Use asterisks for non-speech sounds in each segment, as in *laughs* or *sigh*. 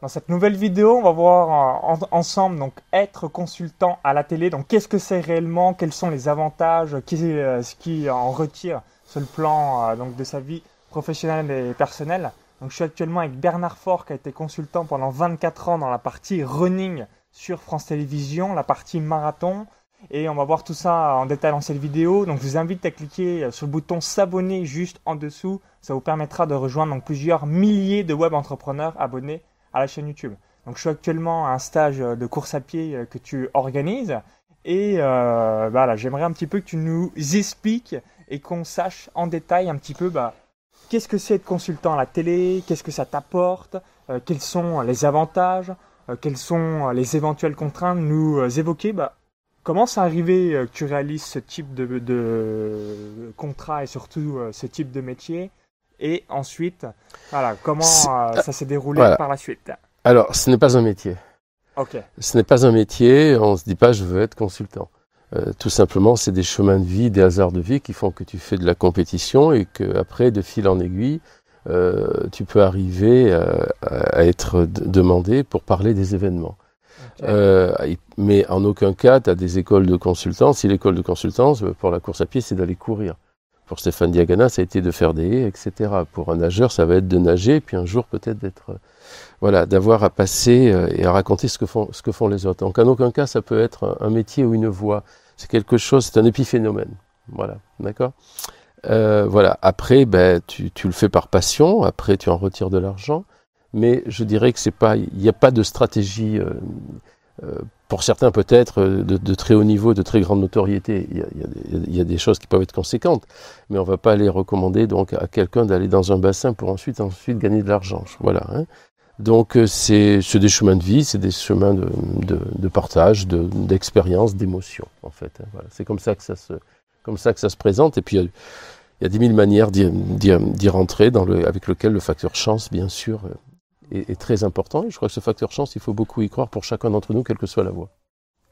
Dans cette nouvelle vidéo, on va voir euh, ensemble donc être consultant à la télé. Donc qu'est-ce que c'est réellement? Quels sont les avantages? Euh, Ce qui en retire sur le plan euh, donc de sa vie professionnelle et personnelle? Donc je suis actuellement avec Bernard Faure qui a été consultant pendant 24 ans dans la partie running sur France Télévisions, la partie marathon. Et on va voir tout ça en détail dans cette vidéo. Donc je vous invite à cliquer sur le bouton s'abonner juste en dessous. Ça vous permettra de rejoindre donc plusieurs milliers de web entrepreneurs abonnés à la chaîne YouTube. Donc je suis actuellement à un stage de course à pied euh, que tu organises et euh, voilà, j'aimerais un petit peu que tu nous expliques et qu'on sache en détail un petit peu bah, qu'est-ce que c'est être consultant à la télé, qu'est-ce que ça t'apporte, euh, quels sont les avantages, quelles sont les éventuelles contraintes, nous évoquer bah, comment c'est arrivé que tu réalises ce type de contrat et surtout ce type de métier et ensuite, voilà, comment euh, ça s'est déroulé par la suite Alors, ce n'est pas un métier. Ok. Ce n'est pas un métier, on ne se dit pas je veux être consultant. Euh, tout simplement, c'est des chemins de vie, des hasards de vie qui font que tu fais de la compétition et que après, de fil en aiguille, euh, tu peux arriver à, être demandé pour parler des événements. mais en aucun cas, tu as des écoles de consultants. Si l'école de consultance, pour la course à pied, c'est d'aller courir. Pour Stéphane Diagana, ça a été de faire des haies, etc. Pour un nageur, ça va être de nager, puis un jour peut-être d'être, euh, voilà, d'avoir à passer euh, et à raconter ce que font, les autres. Donc en aucun cas, ça peut être un métier ou une voie. C'est quelque chose, c'est un épiphénomène. Voilà, d'accord? Euh, voilà. Après, ben, tu, le fais par passion. Après, tu en retires de l'argent. Mais je dirais que c'est pas, il n'y a pas de stratégie. Pour certains peut-être euh, de, très haut niveau, de très grande notoriété, il y, a, des choses qui peuvent être conséquentes, mais on ne va pas aller recommander donc à quelqu'un d'aller dans un bassin pour ensuite ensuite gagner de l'argent. Voilà. Hein. Donc euh, c'est des chemins de vie, c'est des chemins de, de, de partage, d'expérience, d'émotion en fait. Hein. Voilà. C'est comme ça que ça se comme ça que ça se présente. Et puis il y a, des mille manières d'y rentrer, dans le, avec lequel le facteur chance, bien sûr, est, très important. Et je crois que ce facteur chance, il faut beaucoup y croire pour chacun d'entre nous, quelle que soit la voie.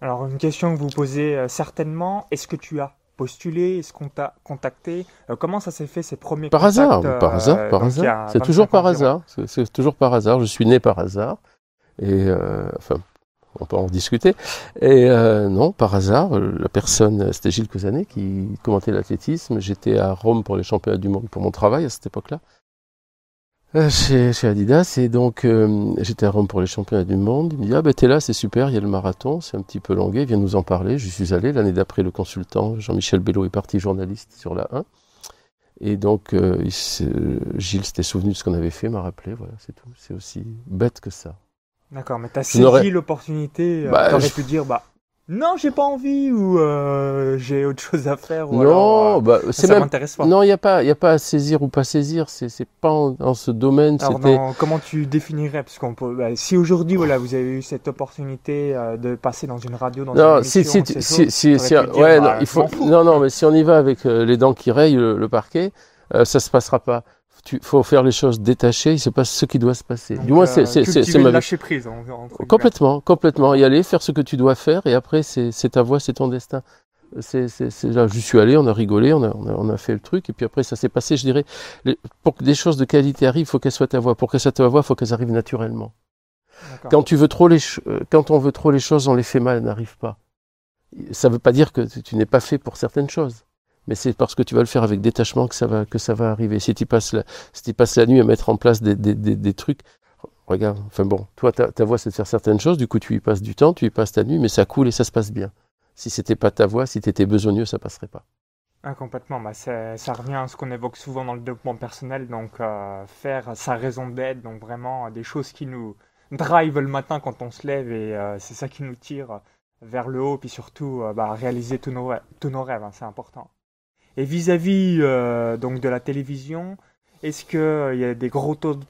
Alors, une question que vous posez euh, certainement, est-ce que tu as postulé? Est-ce qu'on t'a contacté? Euh, Comment ça s'est fait ces premiers par hasard, par euh, hasard, par hasard. C'est toujours par hasard. C'est toujours par hasard. Je suis né par hasard. Et enfin, on peut en discuter. Et non, par hasard, la personne, c'était Gilles Cousanet qui commentait l'athlétisme. J'étais à Rome pour les championnats du monde pour mon travail à cette époque-là. Euh, chez, chez, Adidas et donc euh, j'étais à Rome pour les championnats du monde. Il me dit ah ben t'es là c'est super il y a le marathon c'est un petit peu longué viens nous en parler. Je suis allé l'année d'après le consultant Jean-Michel Bello est parti journaliste sur la 1 et donc euh, Gilles s'était souvenu de ce qu'on avait fait m'a rappelé voilà c'est tout c'est aussi bête que ça. D'accord mais t'as saisi l'opportunité bah, t'aurais pu dire bah non, j'ai pas envie ou euh, j'ai autre chose à faire. Ou non, euh, bah, c'est même. Pas. Non, il y a pas, il y a pas à saisir ou pas saisir. C'est, c'est pas en, ce domaine. Alors, comment tu définirais Parce qu'on peut. Bah, si aujourd'hui, voilà, vous avez eu cette opportunité euh, de passer dans une radio, dans non, une émission, si, si, si, si, ouais, non, il faut. Non, non, mais si on y va avec les dents qui rayent le, le parquet, ça se passera pas il faut faire les choses détachées, c'est pas ce qui doit se passer. du moins, c'est euh, c'est ma lâcher prise. complètement, complètement. Y aller, faire ce que tu dois faire, et après, c'est ta voix, c'est ton destin. C'est là, je suis allé, on a rigolé, on a, on a, fait le truc, et puis après, ça s'est passé. Je dirais, pour que des choses de qualité arrivent, il faut qu'elles soient ta voix. Pour que ça ta voix, il faut qu'elles arrivent naturellement. Quand tu veux trop les, euh, quand on veut trop les choses, on les fait mal, elles n'arrivent pas. Ça ne veut pas dire que tu n'es pas fait pour certaines choses mais c'est parce que tu vas le faire avec détachement que ça va, que ça va arriver. Si tu passes la, si tu passes la nuit à mettre en place des, des, des, trucs, regarde, enfin bon, toi, ta, ta voix, c'est de faire certaines choses, du coup, tu y passes du temps, tu y passes ta nuit, mais ça coule et ça se passe bien. Si c'était pas ta voix, si tu étais besogneux, ça passerait pas. Ah, complètement, bah, ça revient à ce qu'on évoque souvent dans le développement personnel, donc euh, faire sa raison d'être, donc vraiment des choses qui nous drive le matin quand on se lève et euh, c'est ça qui nous tire vers le haut, puis surtout euh, bah, réaliser tous nos, tous rêves, hein, c'est important. Et vis-à-vis euh, donc de la télévision, est-ce qu'il euh, y a des gros taux de,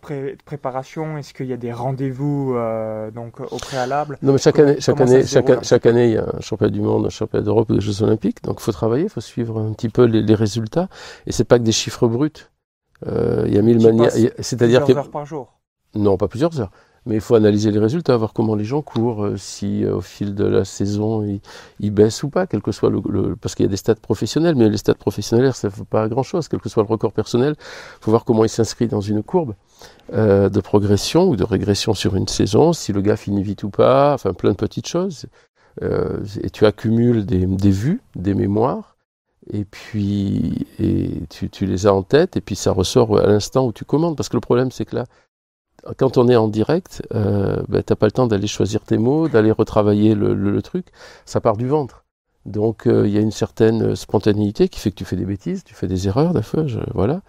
préparation? Est-ce qu'il y a des rendez-vous euh, donc au préalable? Non, mais chaque année, chaque année, chaque, chaque, année, il y a un championnat du monde, un championnat d'Europe ou des Jeux Olympiques. Donc, il faut travailler, il faut suivre un petit peu les, les résultats. Et c'est pas que des chiffres bruts. Euh, il y a mille manières. C'est-à-dire que heures par jour. Non, pas plusieurs heures mais il faut analyser les résultats, voir comment les gens courent, euh, si euh, au fil de la saison ils, baissent ou pas, quel que soit le, parce qu'il y a des stats professionnels, mais les stats professionnels ça ne fait pas grand chose, quel que soit le record personnel, il faut voir comment il s'inscrit dans une courbe. de progression ou de régression sur une saison, si le gars finit vite ou pas, enfin plein de petites choses. et tu accumules des, des vues, des mémoires, et puis et tu, tu, les as en tête, et puis ça ressort à l'instant où tu commandes. Parce que le problème, c'est que là, quand on est en direct, euh, ben, t'as pas le temps d'aller choisir tes mots, d'aller retravailler le, le, truc. Ça part du ventre. Donc euh, il y a une certaine spontanéité qui fait que tu fais des bêtises, tu fais des erreurs, fois, voilà,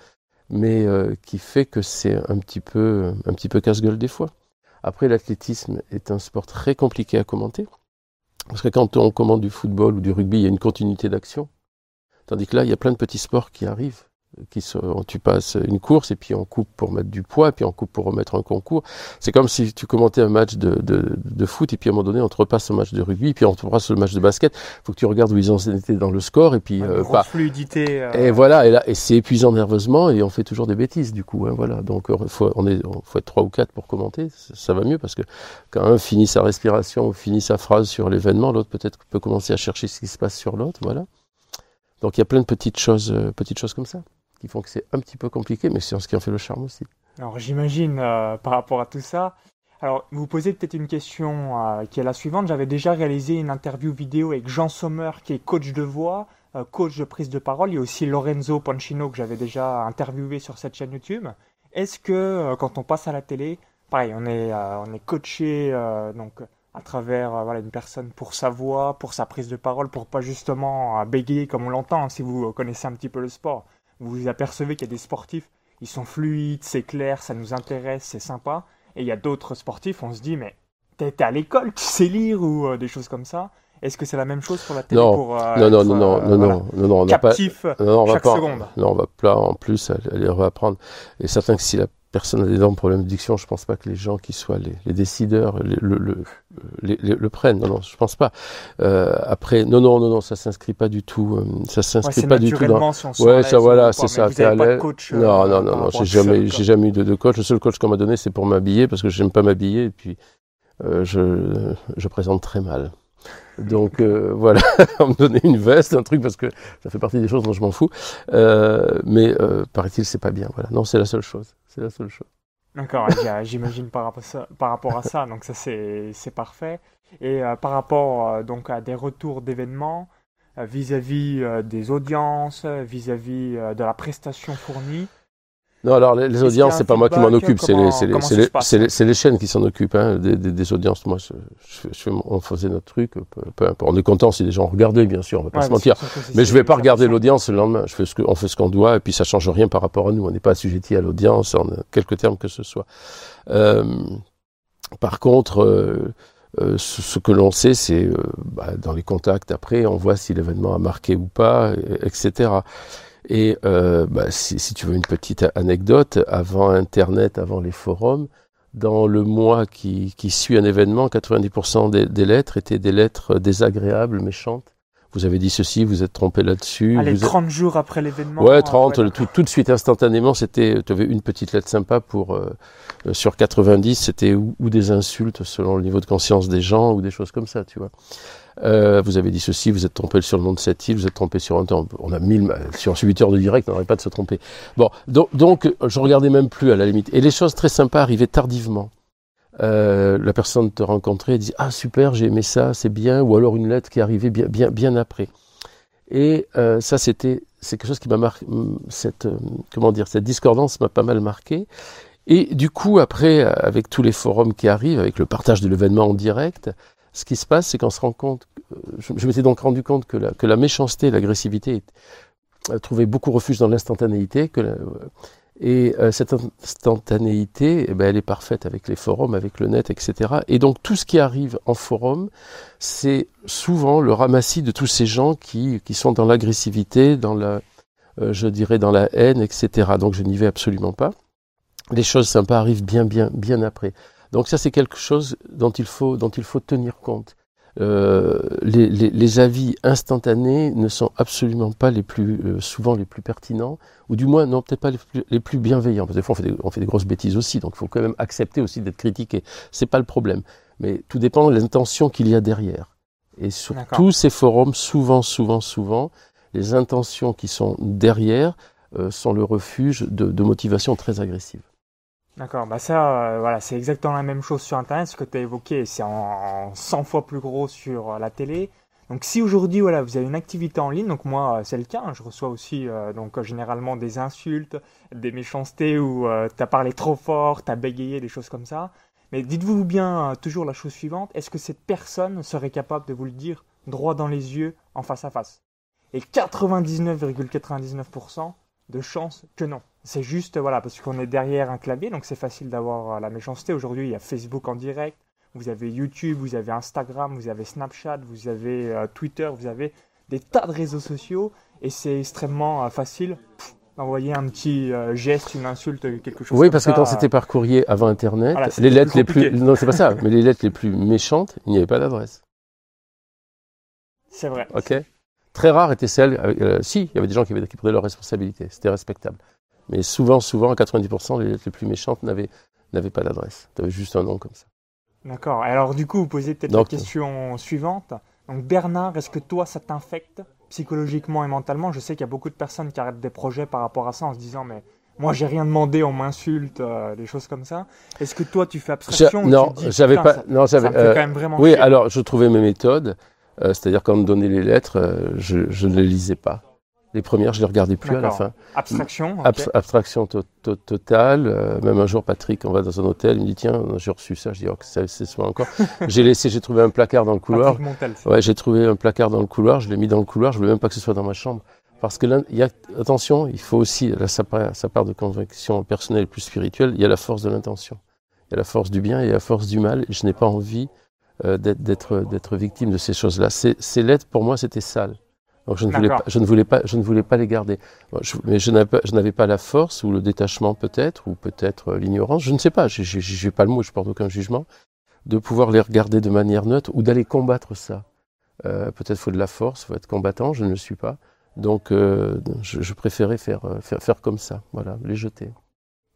mais euh, qui fait que c'est un petit peu, un petit peu casse-gueule des fois. Après, l'athlétisme est un sport très compliqué à commenter, parce que quand on commande du football ou du rugby, il y a une continuité d'action. Tandis que là, il y a plein de petits sports qui arrivent. Qui sont, tu passes une course et puis on coupe pour mettre du poids, et puis on coupe pour remettre un concours. C'est comme si tu commentais un match de, de, de, foot et puis à un moment donné on te repasse un match de rugby, et puis on te repasse le match de basket. Il faut que tu regardes où ils ont été dans le score et puis euh, pas fluidité. Euh... Et voilà, et là et c'est épuisant nerveusement et on fait toujours des bêtises du coup. Hein, voilà, donc faut, on est, faut être trois ou quatre pour commenter, ça va mieux parce que quand un finit sa respiration ou finit sa phrase sur l'événement, l'autre peut-être peut commencer à chercher ce qui se passe sur l'autre. Voilà. Donc il y a plein de petites choses, euh, petites choses comme ça qui font que c'est un petit peu compliqué, mais c'est ce qui en fait le charme aussi. Alors j'imagine euh, par rapport à tout ça. Alors vous posez peut-être une question euh, qui est la suivante. J'avais déjà réalisé une interview vidéo avec Jean Sommer qui est coach de voix, coach de prise de parole. Il y a aussi Lorenzo Pancino que j'avais déjà interviewé sur cette chaîne YouTube. Est-ce que quand on passe à la télé, pareil, on est, on est coaché donc à travers euh, voilà, une personne pour sa voix, pour sa prise de parole, pour pas justement euh, bégayer comme on l'entend, hein, si vous connaissez un petit peu le sport vous vous apercevez qu'il y a des sportifs, ils sont fluides, c'est clair, ça nous intéresse, c'est sympa. Et il y a d'autres sportifs, on se dit, mais t'es à l'école, tu sais lire ou euh, des choses comme ça. Est-ce que c'est la même chose pour la télé non. Pour, euh, non, non, être, non, non, euh, non, voilà, non, non, on captif pas, non, on chaque va pas, seconde. Non, on va pas en plus aller reprendre. Et certain que si la personne a des énormes problèmes d'addiction, je pense pas que les gens qui soient les, les décideurs le, le, le, le, prennent. Non, non, je pense pas. Euh, après, non, non, non, non, ça s'inscrit pas du tout. Euh, ça s'inscrit ouais, pas du tout dans. Si ouais, ça, voilà, c'est ça. Vous avez pas de coach, euh, non, non, non, non, j'ai jamais, j'ai jamais eu de, de, coach. Le seul coach qu'on m'a donné, c'est pour m'habiller parce que j'aime pas m'habiller et puis euh, je, je présente très mal. Donc euh, voilà, on me donnait une veste, un truc parce que ça fait partie des choses dont je m'en fous. Euh, mais euh, paraît-il, c'est pas bien. Voilà, non, c'est la seule chose. C'est la seule chose. D'accord, j'imagine par, rapport à ça, donc ça c'est parfait. Et euh, par rapport euh, donc à des retours d'événements euh, vis-à-vis des audiences, vis-à-vis de la prestation fournie, non, alors les, les audiences, c'est pas moi qui m'en occupe, c'est les, les, les, les, chaînes qui s'en occupent, hein, des, des, des, audiences. Moi, je, je, je, on faisait notre truc, peu, peu, importe. On est content si les gens regardaient, bien sûr, on va pas se mentir. Mais je vais pas regarder l'audience le lendemain. Je fais ce que, on fait ce qu'on doit, et puis ça change rien par rapport à nous. On n'est pas assujetti à l'audience, en quelque termes que ce soit. Euh, par contre, euh, euh, ce, ce, que l'on sait, c'est euh, bah, dans les contacts après, on voit si l'événement a marqué ou pas, etc. Et euh, bah, si, si, tu veux une petite anecdote, avant Internet, avant les forums, dans le mois qui, qui suit un événement, 90% des, des, lettres étaient des lettres désagréables, méchantes. Vous avez dit ceci, vous êtes trompé là-dessus. Allez, vous 30 êtes... jours après l'événement. Ouais, 30, ouais, tout, tout, de suite, instantanément, c'était, tu avais une petite lettre sympa pour, euh, sur 90, c'était ou, ou, des insultes selon le niveau de conscience des gens, ou des choses comme ça, tu vois. Euh, vous avez dit ceci, vous êtes trompé sur le nom de cette île, vous êtes trompé sur un temps. On a mille, sur 8 heures de direct, on n'aurait pas de se tromper. Bon, donc, donc, je regardais même plus à la limite. Et les choses très sympas arrivaient tardivement. Euh, la personne te rencontrait et dit ah super j'ai aimé ça c'est bien ou alors une lettre qui arrivait bien bien bien après et euh, ça c'était c'est quelque chose qui m'a marqué cette euh, comment dire cette discordance m'a pas mal marqué et du coup après avec tous les forums qui arrivent avec le partage de l'événement en direct ce qui se passe, c'est qu'on se rend compte, je, je m'étais donc rendu compte que la, méchanceté, l'agressivité trouvait beaucoup refuge dans l'instantanéité, la, et euh, cette instantanéité, eh ben, elle est parfaite avec les forums, avec le net, etc. Et donc tout ce qui arrive en forum, c'est souvent le ramassis de tous ces gens qui, sont dans l'agressivité, dans la, euh, je dirais, dans la haine, etc. Donc je n'y vais absolument pas. Les choses sympas arrivent bien, bien, bien après. Donc ça, c'est quelque chose dont il faut, dont il faut tenir compte. Euh, les, les, les, avis instantanés ne sont absolument pas les plus euh, souvent les plus pertinents, ou du moins non peut-être pas les plus, les plus, bienveillants. Parce que des fois on fait, des, on fait des grosses bêtises aussi, donc il faut quand même accepter aussi d'être critiqué. C'est pas le problème, mais tout dépend de l'intention qu'il y a derrière. Et sur tous ces forums, souvent, souvent, souvent, les intentions qui sont derrière euh, sont le refuge de, de motivations très agressives. D'accord, bah ça, euh, voilà, c'est exactement la même chose sur Internet. Ce que tu as évoqué, c'est en, en 100 fois plus gros sur euh, la télé. Donc si aujourd'hui voilà vous avez une activité en ligne, donc moi euh, c'est le cas, hein, je reçois aussi donc généralement des insultes, des méchancetés où t'as parlé trop fort, t'as bégayé, des choses comme ça. Mais dites-vous bien toujours la chose suivante est-ce que cette personne serait capable de vous le dire droit dans les yeux, en face à face? Et 99,99% de chances que non. C'est juste voilà parce qu'on est derrière un clavier, donc c'est facile d'avoir euh, la méchanceté. Aujourd'hui il y a Facebook en direct vous avez YouTube, vous avez Instagram, vous avez Snapchat, vous avez euh, Twitter, vous avez des tas de réseaux sociaux et c'est extrêmement euh, facile d'envoyer un petit euh, geste, une insulte, quelque chose Oui, comme parce que quand c'était par courrier avant Internet, Voilà, les lettres plus les plus non c'est pas ça, *laughs* mais les lettres les plus méchantes, il n'y avait pas d'adresse. C'est vrai. Ok. Très rare étaient celles. si, il y avait des gens qui, avaient, qui prenaient leurs responsabilités. C'était respectable. Mais souvent, souvent, à 90%, les lettres les plus méchantes n'avaient n'avaient pas d'adresse. Tu avais juste un nom comme ça. D'accord. Alors du coup, vous posez peut-être la question suivante. Donc Bernard, est-ce que toi ça t'infecte psychologiquement et mentalement? Je sais qu'il y a beaucoup de personnes qui arrêtent des projets par rapport à ça en se disant mais moi j'ai rien demandé, on m'insulte, euh, des choses comme ça. Est-ce que toi tu fais Je- abstraction ou non, tu dis, j'avais pas. ça- non, ça j'avais. me fait euh, quand même vraiment oui, chier. alors je trouvais mes méthodes. euh, C'est-à-dire quand on me donnait les lettres, je, je ne les lisais pas. Les premières, je les regardais plus à la fin. Abstraction. abstraction to- to- totale. euh, même un jour, Patrick, on va dans un hôtel, il me dit tiens, j'ai reçu ça. Je dis oh, c'est soit encore. *laughs* j'ai laissé, j'ai trouvé un placard dans le couloir. Patrick Montel, c'est- Ouais, j'ai trouvé un placard dans le couloir, je l'ai mis dans le couloir, je voulais même pas que ce soit dans ma chambre. Parce que là, il y a, attention, il faut aussi, là, ça part, ça part de conviction personnelle et plus spirituelle, il y a la force de l'intention. Il y a la force du bien et la force du mal, et je n'ai pas envie euh, d'être, victime de ces choses-là. Ces, ces lettres, pour moi, c'était sale. Je ne voulais pas, je ne voulais pas, je ne voulais pas les garder. Je- mais je n'avais pas, je la force ou le détachement peut-être, ou peut-être euh, l'ignorance, je ne sais pas, j'ai, j'ai, j'ai pas le mot, je porte aucun jugement, de pouvoir les regarder de manière neutre ou d'aller combattre ça. Euh, peut-être faut de la force, faut être combattant, je ne le suis pas. Donc euh, je, je préférais faire, faire, faire comme ça, voilà, les jeter.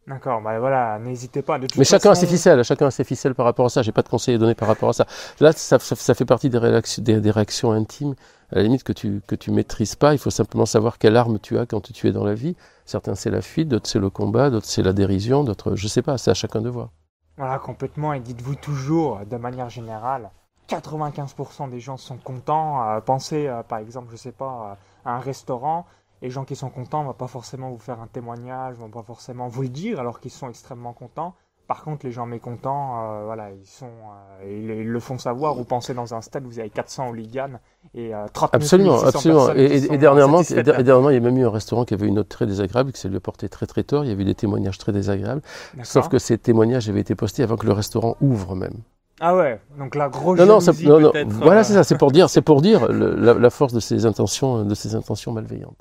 D'accord, bah voilà, n'hésitez pas. De toute Mais chacun a ses ficelles, chacun a ses ficelles par rapport à ça. J'ai pas de conseils à donner par rapport à ça. Là, ça, ça, ça fait partie des réactions, des, des réactions intimes, à la limite que tu que tu maîtrises pas. Il faut simplement savoir quelle arme tu as quand tu es dans la vie. Certains c'est la fuite, d'autres c'est le combat, d'autres c'est la dérision, d'autres je sais pas. C'est à chacun de voir. Voilà, complètement. Et dites-vous toujours, de manière générale, 95% des gens sont contents. Euh, pensez, euh, par exemple, je sais pas, euh, à un restaurant. Les gens qui sont contents ne vont pas forcément vous faire un témoignage, vont pas forcément vous le dire alors qu'ils sont extrêmement contents. Par contre, les gens mécontents, euh, voilà, ils sont, euh, ils, ils le font savoir. Vous pensez dans un stade, vous avez 400 hooligans et euh, 39 Absolument, 600 absolument. Et, dernièrement, et, dernièrement, il y a même eu un restaurant qui avait une note très désagréable, qui s'est lui porté très très tort. Il y avait eu des témoignages très désagréables. Sauf que ces témoignages avaient été postés avant que le restaurant ouvre même. Ah ouais, donc la grosse Non, non, ça- non, non. Voilà, euh, c'est ça. C'est pour dire, c'est pour dire le- la, la force de ces intentions, de ces intentions malveillantes.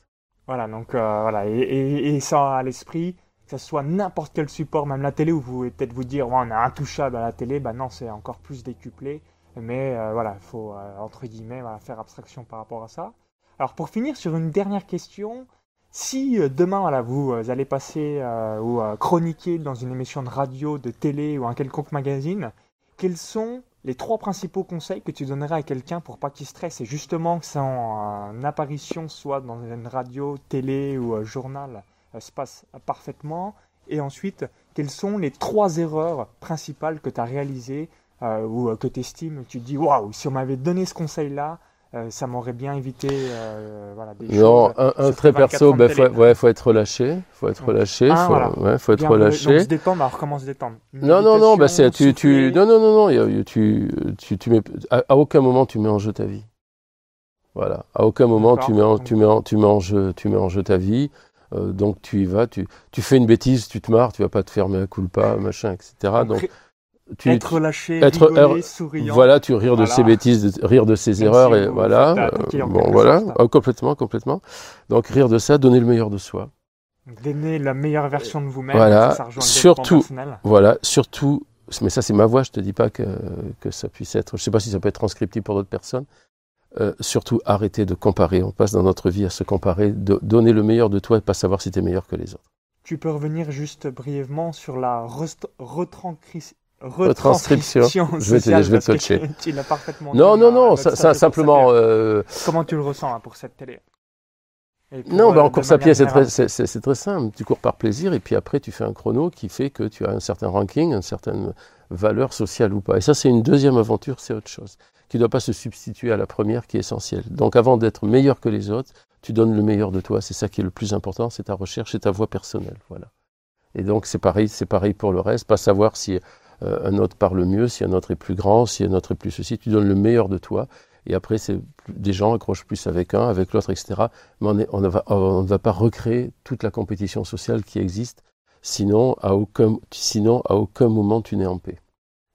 Voilà, donc euh, voilà, et, ça à l'esprit, que ce soit n'importe quel support, même la télé, où vous pouvez peut-être vous dire, ouais, on est intouchable à la télé, bah non, c'est encore plus décuplé. Mais euh, voilà, il faut, euh, entre guillemets, voilà, faire abstraction par rapport à ça. Alors pour finir sur une dernière question, si euh, demain, voilà, vous allez passer ou chroniquer dans une émission de radio, de télé ou un quelconque magazine, quels sont les trois principaux conseils que tu donnerais à quelqu'un pour pas qu'il stresse et justement que son euh, apparition soit dans une radio, télé ou euh, journal euh, se passe parfaitement Et ensuite, quelles sont les trois erreurs principales que tu as réalisées ou que tu estimes Tu te dis, waouh, si on m'avait donné ce conseil-là, ça m'aurait bien évité euh, voilà, des Non, choses. un, un 24 perso, de ben, faut, ouais, faut être relâché, faut être relâché, Ah, faut, voilà. ouais, faut être Bien, Donc relâché. se détendre, alors comment se détendre? Non, non, non, bah c'est tu, tu, non, non, non, non, il tu, tu, tu mets, à, à aucun moment tu mets en jeu ta vie. Voilà, à aucun moment tu mets, en, tu mets, en, tu mets en jeu, tu mets en jeu ta vie. Euh, donc tu y vas, tu, tu fais une bêtise, tu te marres, tu vas pas te fermer un culpa, machin, etc. Donc, Donc tu, être relâché, être rigoler, souriant. voilà, tu rires de ses bêtises, de- rire de ses Même erreurs si et voilà. euh, bon, voilà, sorte. Ah, complètement, complètement. Donc rire de ça, donner le meilleur de soi. Donner la meilleure version de vous-même. Voilà. ça Surtout-. Voilà, surtout, mais ça c'est ma voix, je te dis pas que, que ça puisse être, je sais pas si ça peut être transcriptible pour d'autres personnes. Euh, surtout, arrêter de comparer. On passe dans notre vie à se comparer, de, donner le meilleur de toi et pas savoir si tu es meilleur que les autres. Tu peux revenir juste brièvement sur la Retranscription. retranscription Je vais te- sociale, je vais te parce que coacher. Tu l'as parfaitement Non, non, euh, non, ça, simplement, euh. Comment tu le ressens hein, pour cette télé? Non, bah, euh, en de course à pied, très, c'est très simple. Tu cours par plaisir et puis après, tu fais un chrono qui fait que tu as un certain ranking, une certaine valeur sociale ou pas. Et ça, c'est une deuxième aventure, c'est autre chose, qui ne doit pas se substituer à la première qui est essentielle. Donc avant d'être meilleur que les autres, tu donnes le meilleur de toi. C'est ça qui est le plus important, c'est ta recherche et ta voie personnelle. Voilà. Et donc c'est pareil, c'est pareil pour le reste. Pas savoir si euh, un autre parle mieux, si un autre est plus grand, si un autre est plus ceci. Tu donnes le meilleur de toi. Et après, c'est des gens accrochent plus avec un, avec l'autre, etc. Mais on, va, ne va pas recréer toute la compétition sociale qui existe. Sinon, à aucun, sinon, à aucun moment, tu n'es en paix.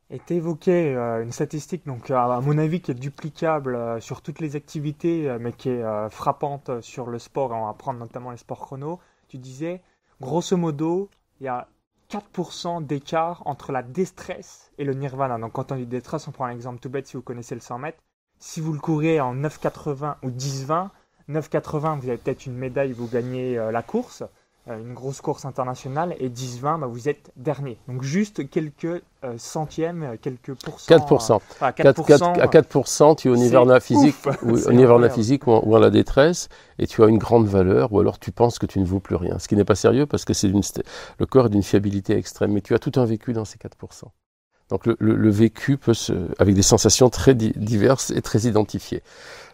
Et tu évoquais euh, une statistique, donc à mon avis, qui est duplicable euh, sur toutes les activités, mais qui est frappante sur le sport, et on va prendre notamment les sports chrono. Tu disais, grosso modo, il y a 4% d'écart entre la déstresse et le nirvana. Donc quand on dit détresse, on prend un exemple tout bête si vous connaissez le 100 mètres. Si vous le courez en 9,80 ou 10,20, 9,80, vous avez peut-être une médaille, vous gagnez euh, la course, une grosse course internationale, et 10,20, bah, vous êtes dernier. Donc juste quelques euh, centièmes, euh, quelques pourcents. 4%. euh, enfin, 4, 4%, à 4%, tu es au nivernat physique, ou *laughs* au physique ou en, ou en la détresse, et tu as une grande valeur, ou alors tu penses que tu ne vaux plus rien. Ce qui n'est pas sérieux parce que c'est le corps est d'une fiabilité extrême, mais tu as tout un vécu dans ces 4%. Donc le, le- le vécu peut se, avec des sensations très di- diverses et très identifiées.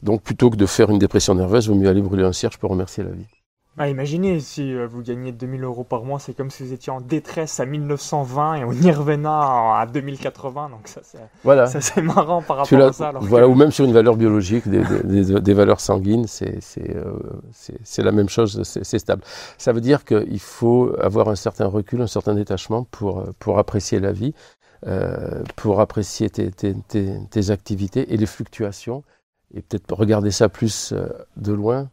Donc plutôt que de faire une dépression nerveuse, il vaut mieux aller brûler un cierge pour remercier la vie. Ah, imaginez si euh, vous gagnez 2000 euros par mois, c'est comme si vous étiez en détresse à 1920 et au nirvana à 2080. Donc ça, c'est, Voilà. ça, c'est marrant par rapport à ça. alors voilà, que- ou même sur une valeur biologique, des, des- des- des valeurs sanguines, c'est euh, c'est- la même chose, c'est stable. Ça veut dire qu'il faut avoir un certain recul, un certain détachement pour, euh, pour apprécier la vie, euh, pour apprécier tes, tes- tes- tes activités et les fluctuations, et peut-être regarder ça plus de loin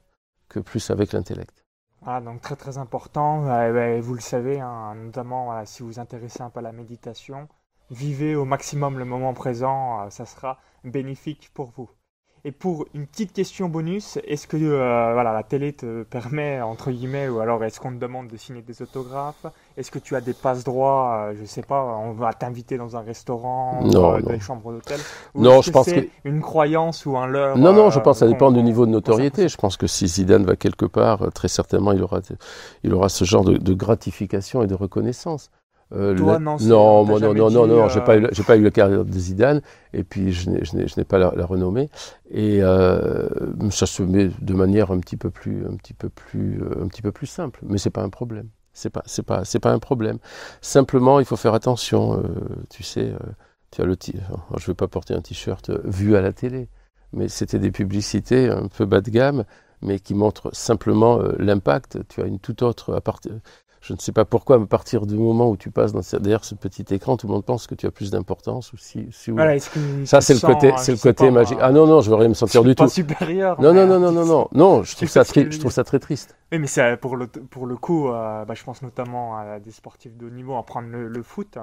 que plus avec l'intellect. Voilà, donc très très important. Euh, ben, vous le savez, hein, notamment si vous vous intéressez un peu à la méditation, vivez au maximum le moment présent, euh, ça sera bénéfique pour vous. Et pour une petite question bonus, est-ce que euh, voilà, la télé te permet, entre guillemets, ou alors est-ce qu'on te demande de signer des autographes? Est-ce que tu as des passe-droits, euh, je sais pas, on va t'inviter dans un restaurant, Non, euh, non. des chambres d'hôtel Non, je pense que- une croyance ou un leurre Non, non, je euh, pense que ça dépend du niveau de notoriété. Je pense que si Zidane va quelque part, euh, très certainement, il aura, il aura ce genre de, de gratification et de reconnaissance. Euh, Toi, la- non, non, moi, non, non, non, non, euh, j'ai pas eu, j'ai pas eu la carrière de Zidane, et puis je n'ai, pas la, la renommée, et euh, ça se met de manière un petit peu plus, un petit peu plus, un petit peu plus simple, mais c'est pas un problème. C'est pas, c'est pas, c'est pas un problème. Simplement, il faut faire attention. euh, tu sais, euh, tu as le, ti- alors, je vais pas porter un t-shirt euh, vu à la télé, mais c'était des publicités un peu bas de gamme, mais qui montrent simplement euh, l'impact. Tu as une toute autre partir. Je ne sais pas pourquoi, mais à partir du moment où tu passes dans, ce- derrière ce petit écran, tout le monde pense que tu as plus d'importance. Ou si, si- Voilà, que Ça, c'est le côté, euh, c'est le côté pas, magique. moi, Ah non, non, je veux rien me sentir du pas tout. supérieur. Non, non, euh, non, non, non, non, non, je trouve ça très, je trouve ça très triste. Oui, mais c'est pour le, pour le coup, euh, bah, je pense notamment à des sportifs de haut niveau, à prendre le, le foot.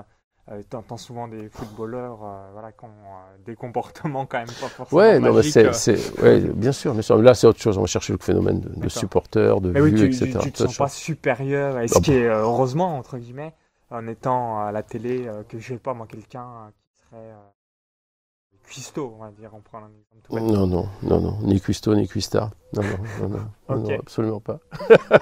Euh, T'entends souvent des footballeurs euh, voilà, qui ont euh, des comportements quand même pas forcément Ouais, non, magiques. c'est, euh. c'est, ouais, bien sûr, mais ça- là, c'est autre chose. On va chercher le phénomène de, de supporters, de Mais oui, vues, tu, etc. tu, tu te sens pas supérieur, et ce Ah qui est heureusement, entre guillemets, en étant à la télé, que je sais pas, moi, quelqu'un qui serait cuistot, on va dire, on prend un exemple tout. Non, non, non, non, ni cuistot, ni cuistard. Non, non, non, *laughs* non, absolument pas.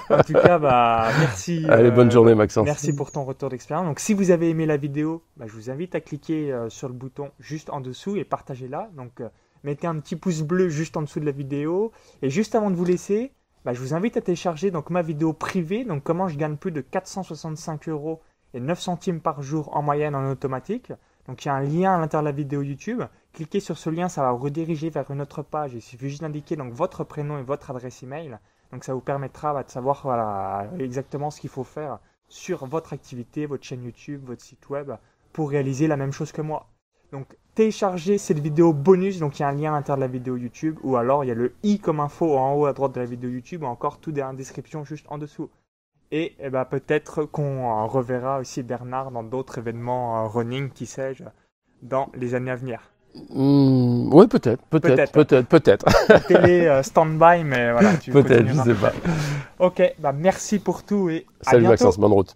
En tout cas, bah, merci. *laughs* Allez, bonne euh, journée, Maxence. Merci pour ton retour d'expérience. Donc, si vous avez aimé la vidéo, bah, je vous invite à cliquer euh, sur le bouton juste en dessous et partagez-la. Donc, euh, mettez un petit pouce bleu juste en dessous de la vidéo. Et juste avant de vous laisser, bah, je vous invite à télécharger donc ma vidéo privée. Donc, comment je gagne plus de 465 euros et 9 centimes par jour en moyenne en automatique. Donc, il y a un lien à l'intérieur de la vidéo YouTube. Cliquez sur ce lien, ça va vous rediriger vers une autre page. Il suffit juste d'indiquer donc votre prénom et votre adresse email. Donc, ça vous permettra bah, de savoir exactement ce qu'il faut faire sur votre activité, votre chaîne YouTube, votre site web, pour réaliser la même chose que moi. Donc téléchargez cette vidéo bonus, donc il y a un lien à l'intérieur de la vidéo YouTube, ou alors il y a le i comme info en haut à droite de la vidéo YouTube, ou encore tout dans la description juste en dessous. Et eh ben, peut-être qu'on euh, reverra aussi Bernard dans d'autres événements euh, running, qui sais-je, dans les années à venir. Hmm, ouais, peut-être, peut-être, Peut-être. peut-être, La télé euh, *laughs* stand-by, mais voilà, tu peut-être, je continueras. sais pas. Ok, bah merci pour tout et à Salut bientôt. Maxence, bonne route.